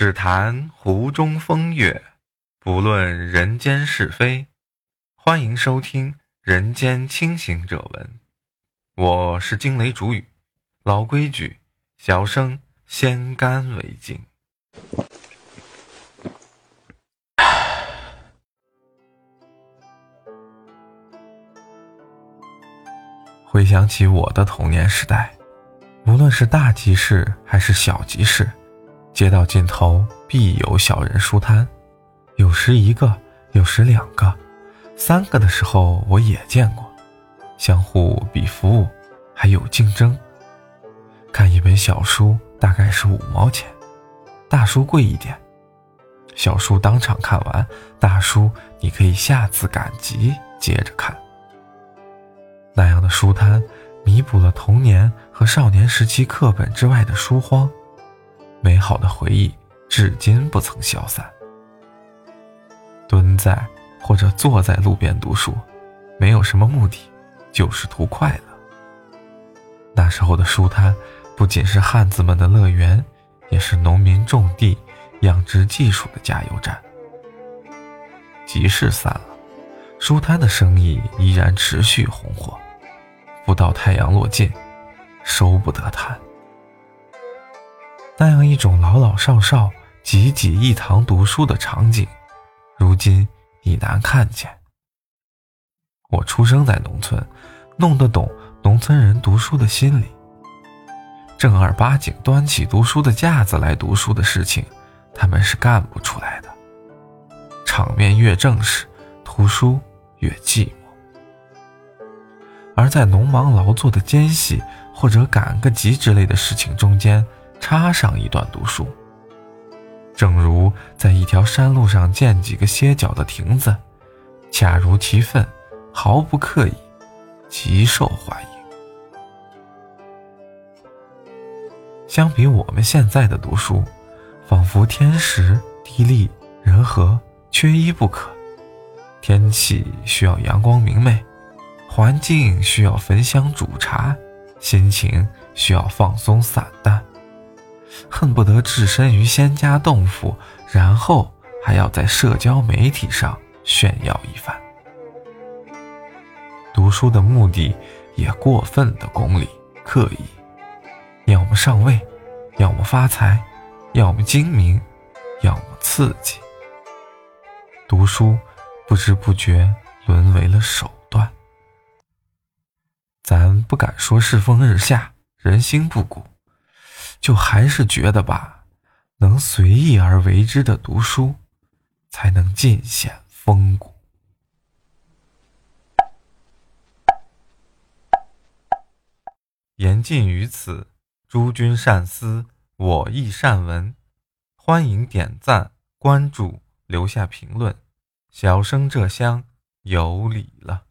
只谈湖中风月，不论人间是非。欢迎收听《人间清醒者文》，我是惊雷主语。老规矩，小生先干为敬。回想起我的童年时代，无论是大集市还是小集市。街道尽头必有小人书摊，有时一个，有时两个，三个的时候我也见过，相互比服务，还有竞争。看一本小书大概是五毛钱，大书贵一点。小书当场看完，大书你可以下次赶集接着看。那样的书摊，弥补了童年和少年时期课本之外的书荒。美好的回忆至今不曾消散。蹲在或者坐在路边读书，没有什么目的，就是图快乐。那时候的书摊不仅是汉子们的乐园，也是农民种地、养殖技术的加油站。集市散了，书摊的生意依然持续红火，不到太阳落尽，收不得摊。那样一种老老少少挤挤一堂读书的场景，如今已难看见。我出生在农村，弄得懂农村人读书的心理。正儿八经端起读书的架子来读书的事情，他们是干不出来的。场面越正式，图书越寂寞。而在农忙劳作的间隙，或者赶个集之类的事情中间。插上一段读书，正如在一条山路上建几个歇脚的亭子，恰如其分，毫不刻意，极受欢迎。相比我们现在的读书，仿佛天时地利人和缺一不可。天气需要阳光明媚，环境需要焚香煮茶，心情需要放松散淡。恨不得置身于仙家洞府，然后还要在社交媒体上炫耀一番。读书的目的也过分的功利刻意，要么上位，要么发财，要么精明，要么刺激。读书不知不觉沦为了手段。咱不敢说世风日下，人心不古。就还是觉得吧，能随意而为之的读书，才能尽显风骨。言尽于此，诸君善思，我亦善闻。欢迎点赞、关注、留下评论，小生这厢有礼了。